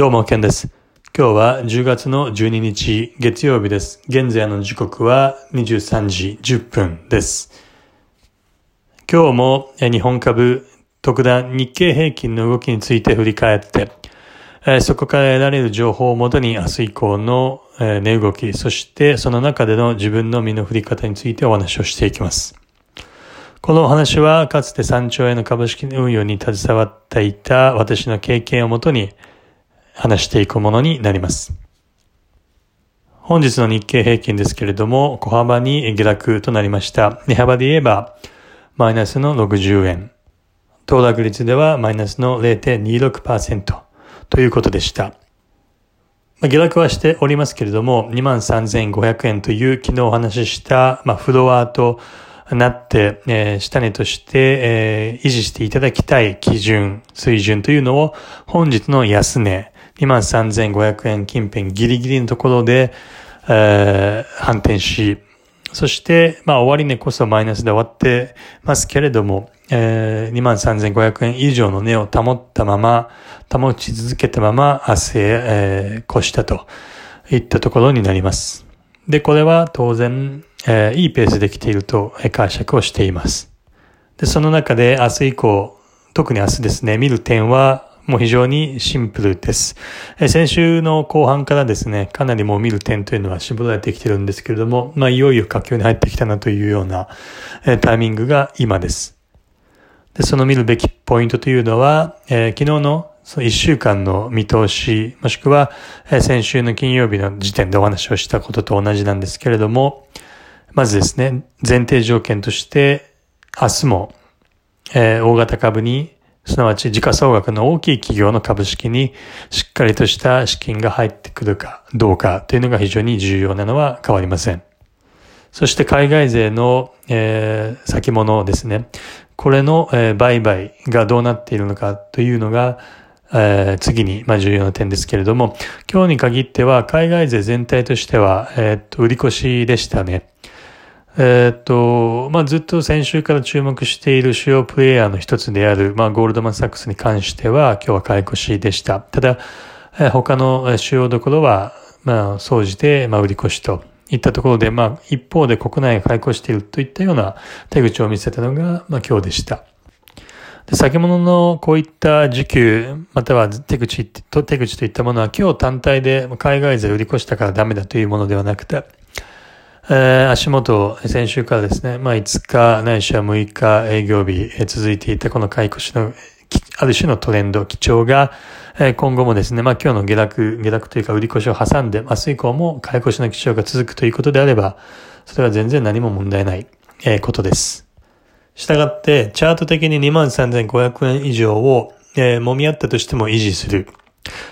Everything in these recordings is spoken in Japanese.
どうも、ケンです。今日は10月の12日月曜日です。現在の時刻は23時10分です。今日も日本株特段日経平均の動きについて振り返って、そこから得られる情報をもとに明日以降の値動き、そしてその中での自分の身の振り方についてお話をしていきます。このお話はかつて3兆円の株式運用に携わっていた私の経験をもとに話していくものになります。本日の日経平均ですけれども、小幅に下落となりました。値幅で言えば、マイナスの60円。騰落率ではマイナスの0.26%ということでした。ま下落はしておりますけれども、23,500円という昨日お話しした、まあ、フロアとなって、えー、下値として、えー、維持していただきたい基準、水準というのを本日の安値、23,500円近辺ギリギリのところで、えー、反転し、そして、まあ、終わり値こそマイナスで終わってますけれども、えー、23,500円以上の値を保ったまま、保ち続けたまま明日へ、えー、越したといったところになります。で、これは当然、えー、いいペースで来ていると解釈をしています。で、その中で明日以降、特に明日ですね、見る点はもう非常にシンプルです。え先週の後半からですね、かなりもう見る点というのは絞られてきてるんですけれども、まあいよいよ佳境に入ってきたなというような、えタイミングが今です。で、その見るべきポイントというのは、えー、昨日のその1週間の見通し、もしくは、え、先週の金曜日の時点でお話をしたことと同じなんですけれども、まずですね、前提条件として、明日も、えー、大型株にすなわち時価総額の大きい企業の株式にしっかりとした資金が入ってくるかどうかというのが非常に重要なのは変わりません。そして海外勢の、えー、先物ですね。これの、えー、売買がどうなっているのかというのが、えー、次に、まあ、重要な点ですけれども、今日に限っては海外勢全体としては、えー、っと、売り越しでしたね。えっと、まあ、ずっと先週から注目している主要プレイヤーの一つである、まあ、ゴールドマンサックスに関しては、今日は買い越しでした。ただ、え他の主要どころは、まあ、総じて、まあ、売り越しといったところで、まあ、一方で国内が買い越しているといったような手口を見せたのが、まあ、今日でした。で、先物のこういった需給、または手口と、手口といったものは今日単体で海外勢売り越したからダメだというものではなくて、えー、足元、先週からですね、まあ5日ないしは6日営業日、えー、続いていたこの買い越しの、ある種のトレンド、基調が、え、今後もですね、まあ今日の下落、下落というか売り越しを挟んで、明日以降も買い越しの基調が続くということであれば、それは全然何も問題ない、え、ことです。したがって、チャート的に23,500円以上を、えー、揉み合ったとしても維持する。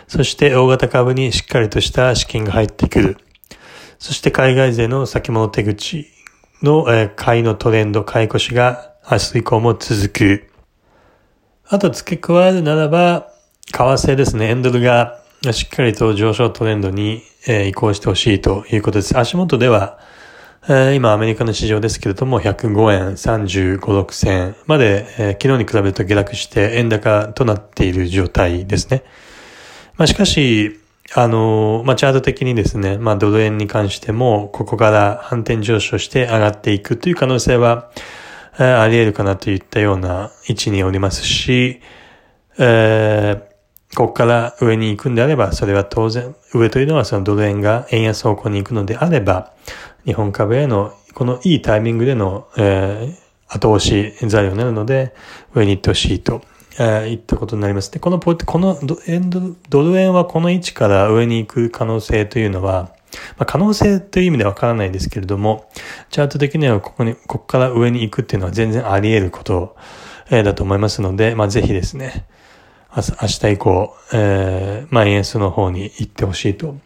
そして大型株にしっかりとした資金が入ってくる。そして海外勢の先物手口の、えー、買いのトレンド、買い越しが明日以降も続く。あと付け加えるならば、為替ですね。エンドルがしっかりと上昇トレンドに、えー、移行してほしいということです。足元では、えー、今アメリカの市場ですけれども、105円35、6銭まで、えー、昨日に比べると下落して円高となっている状態ですね。まあ、しかし、あの、まあ、チャート的にですね、まあ、ドル円に関しても、ここから反転上昇して上がっていくという可能性は、えー、あり得るかなといったような位置におりますし、えー、ここから上に行くんであれば、それは当然、上というのはそのドル円が円安方向に行くのであれば、日本株への、このいいタイミングでの、えー、後押し材料になるので、上に行ってほしいとえー、いったことになります。で、このポイント、このドドル円はこの位置から上に行く可能性というのは、まあ、可能性という意味ではわからないですけれども、チャート的にはここに、ここから上に行くっていうのは全然あり得ること、えー、だと思いますので、まあ、ぜひですね、明日以降、えー、まあ、円安の方に行ってほしいと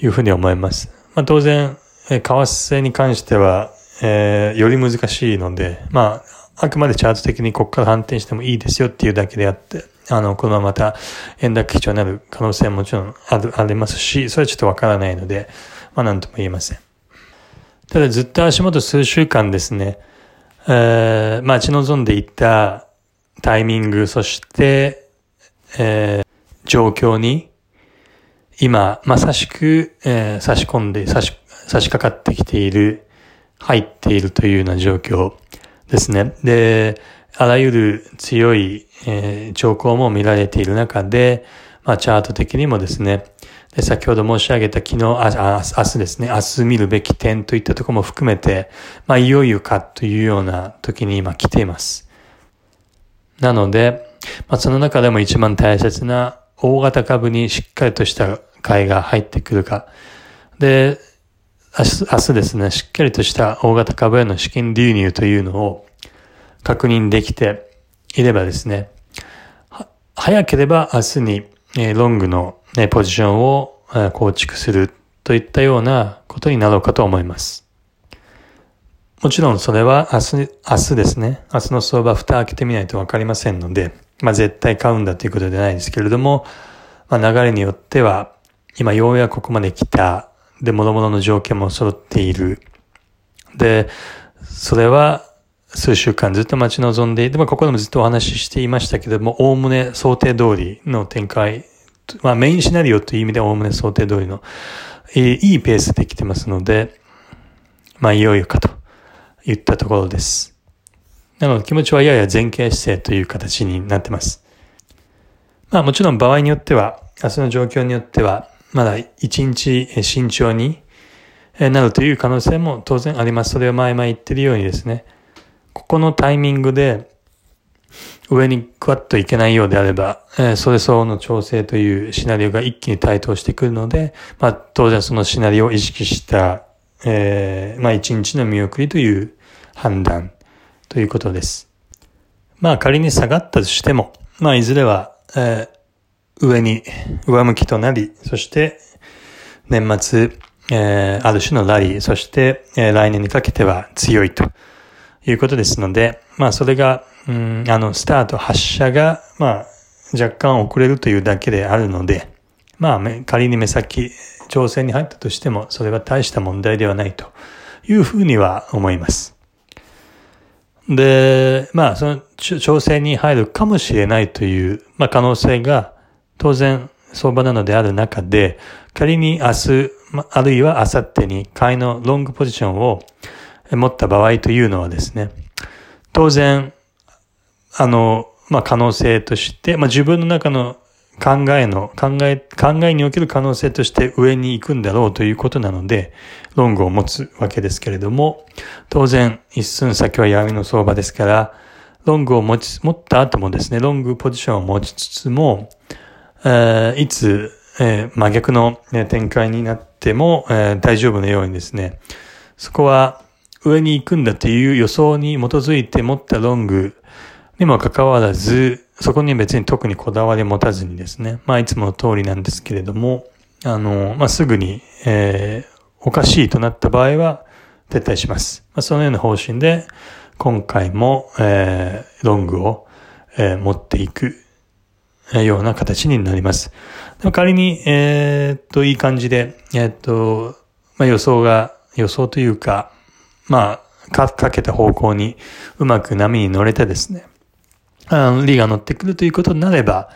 いうふうに思います。まあ、当然、え為替に関しては、えー、より難しいので、まあ、あくまでチャート的にここから反転してもいいですよっていうだけであって、あの、このまままた円高基調になる可能性ももちろんある、ありますし、それはちょっとわからないので、まあなんとも言えません。ただずっと足元数週間ですね、えー、待ち望んでいたタイミング、そして、えー、状況に、今、まさしく、えー、差し込んで、差し、差し掛かってきている、入っているというような状況ですね。で、あらゆる強い、えー、兆候も見られている中で、まあ、チャート的にもですね、で先ほど申し上げた昨日、あ、明日ですね、明日見るべき点といったところも含めて、まあ、いよいよかというような時に今来ています。なので、まあ、その中でも一番大切な大型株にしっかりとした買いが入ってくるか。で、明日ですね、しっかりとした大型株への資金流入というのを確認できていればですね、早ければ明日に、えロングの、ね、ポジションを、え構築するといったようなことになろうかと思います。もちろんそれは明日、明日ですね、明日の相場蓋開けてみないとわかりませんので、まあ絶対買うんだということではないですけれども、まあ流れによっては、今ようやくここまで来た、で、諸々の条件も揃っている。で、それは数週間ずっと待ち望んで、でもここでもずっとお話ししていましたけども、おおむね想定通りの展開、まあメインシナリオという意味でおおむね想定通りの、えー、いいペースで来てますので、まあいよいよかと言ったところです。なので気持ちはやや前傾姿勢という形になってます。まあもちろん場合によっては、明日の状況によっては、まだ一日慎重になるという可能性も当然あります。それを前々言ってるようにですね、ここのタイミングで上にクワッといけないようであれば、え、それ相応の調整というシナリオが一気に台頭してくるので、まあ当然そのシナリオを意識した、えー、まあ一日の見送りという判断ということです。まあ仮に下がったとしても、まあいずれは、えー、上に上向きとなり、そして年末、えー、ある種のラリー、そして、えー、来年にかけては強いと。いうことですので、まあそれが、うん、あの、スタート、発射が、まあ、若干遅れるというだけであるので、まあ、仮に目先、調整に入ったとしても、それは大した問題ではないというふうには思います。で、まあ、その調整に入るかもしれないという、まあ、可能性が当然相場なのである中で、仮に明日、あるいは明後日に買いのロングポジションを持った場合というのはですね、当然、あの、まあ、可能性として、まあ、自分の中の考えの、考え、考えにおける可能性として上に行くんだろうということなので、ロングを持つわけですけれども、当然、一寸先は闇の相場ですから、ロングを持ち、持った後もですね、ロングポジションを持ちつつも、え、いつ、え、真逆の、ね、展開になっても、え、大丈夫なようにですね、そこは、上に行くんだという予想に基づいて持ったロングにもかかわらず、そこに別に特にこだわり持たずにですね、まあいつもの通りなんですけれども、あの、まあすぐに、えー、おかしいとなった場合は撤退します。まあそのような方針で、今回も、えー、ロングを、えー、持っていく、ような形になります。仮に、えー、っと、いい感じで、えー、っと、まあ予想が、予想というか、まあ、か、かけた方向にうまく波に乗れてですね、あの、リが乗ってくるということになれば、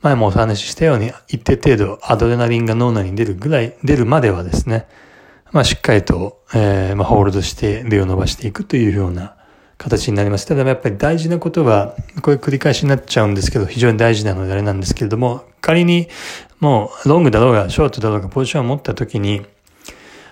前もお話ししたように一定程度アドレナリンが脳内に出るぐらい、出るまではですね、まあしっかりと、えー、まあホールドして例を伸ばしていくというような形になります。ただやっぱり大事なことは、これ繰り返しになっちゃうんですけど、非常に大事なのであれなんですけれども、仮にもうロングだろうがショートだろうがポジションを持った時に、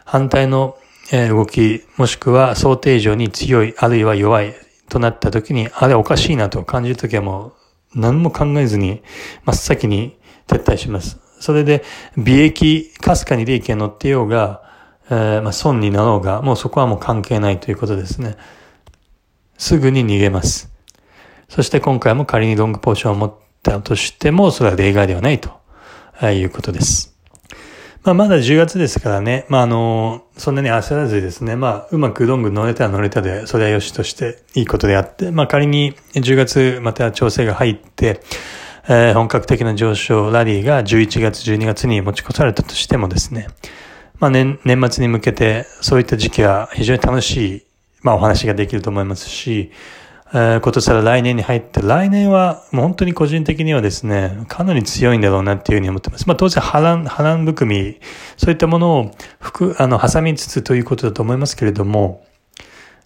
反対の動き、もしくは想定以上に強い、あるいは弱いとなった時に、あれおかしいなと感じる時はもう何も考えずに真っ先に撤退します。それで、利益、かすかに利益が乗ってようが、えー、まあ、損になろうが、もうそこはもう関係ないということですね。すぐに逃げます。そして今回も仮にロングポーションを持ったとしても、それは例外ではないということです。まあ、まだ10月ですからね、まあ、あの、そんなに焦らずですね、まあ、うまくロング乗れたら乗れたで、それは良しとしていいことであって、まあ、仮に10月また調整が入って、えー、本格的な上昇ラリーが11月、12月に持ち越されたとしてもですね、まあ年、年末に向けてそういった時期は非常に楽しい、まあお話ができると思いますし、えー、ことさら来年に入って、来年はもう本当に個人的にはですね、かなり強いんだろうなっていうふうに思ってます。まあ当然波乱、波乱含み、そういったものを含、あの、挟みつつということだと思いますけれども、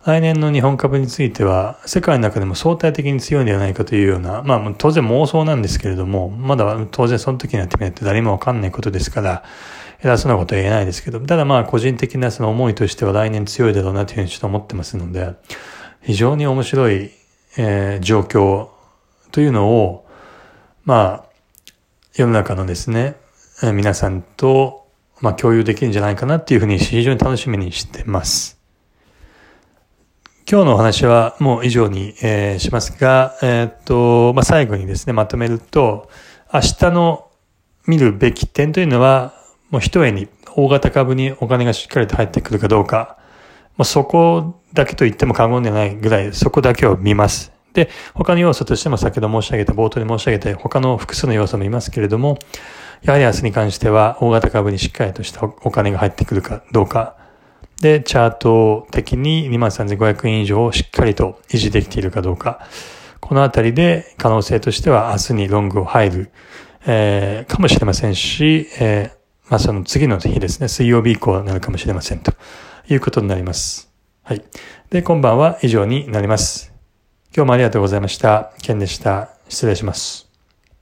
来年の日本株については、世界の中でも相対的に強いんではないかというような、まあ当然妄想なんですけれども、まだ当然その時になってみないと誰もわかんないことですから、偉そうなことは言えないですけど、ただまあ個人的なその思いとしては来年強いだろうなというふうにちょっと思ってますので、非常に面白い、えー、状況というのを、まあ、世の中のですね、皆さんと、まあ共有できるんじゃないかなっていうふうに非常に楽しみにしてます。今日のお話はもう以上に、えー、しますが、えー、っと、まあ、最後にですね、まとめると、明日の見るべき点というのは、もう一重に大型株にお金がしっかりと入ってくるかどうか、もうそこだけと言っても過言ではないぐらい、そこだけを見ます。で、他の要素としても先ほど申し上げた、冒頭に申し上げた他の複数の要素も見ますけれども、やはり明日に関しては大型株にしっかりとしたお金が入ってくるかどうか、で、チャート的に23,500円以上をしっかりと維持できているかどうか。このあたりで可能性としては明日にロングを入る、えー、かもしれませんし、えー、まあその次の日ですね、水曜日以降になるかもしれませんということになります。はい。で、今晩は以上になります。今日もありがとうございました。ケンでした。失礼します。